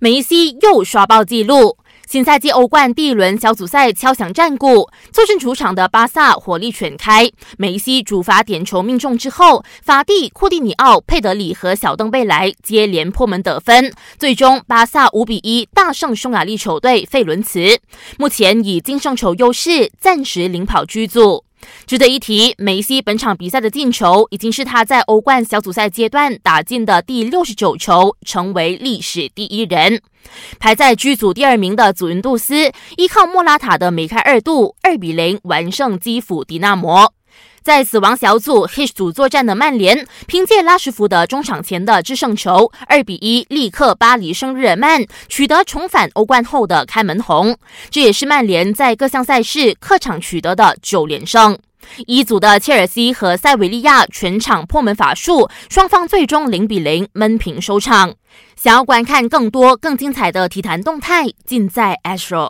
梅西又刷爆纪录。新赛季欧冠第一轮小组赛敲响战鼓，坐镇主场的巴萨火力全开。梅西主罚点球命中之后，法蒂、库蒂尼奥、佩德里和小登贝莱接连破门得分，最终巴萨五比一大胜匈牙利球队费伦茨，目前以净胜球优势暂时领跑居组。值得一提，梅西本场比赛的进球已经是他在欧冠小组赛阶段打进的第六十九球，成为历史第一人。排在 G 组第二名的祖云杜斯，依靠莫拉塔的梅开二度，二比零完胜基辅迪纳摩。在死亡小组 H 组作战的曼联，凭借拉什福德中场前的制胜球，二比一力克巴黎圣日耳曼，取得重返欧冠后的开门红。这也是曼联在各项赛事客场取得的九连胜。一组的切尔西和塞维利亚全场破门法术，双方最终零比零闷平收场。想要观看更多更精彩的体坛动态，尽在 Astro。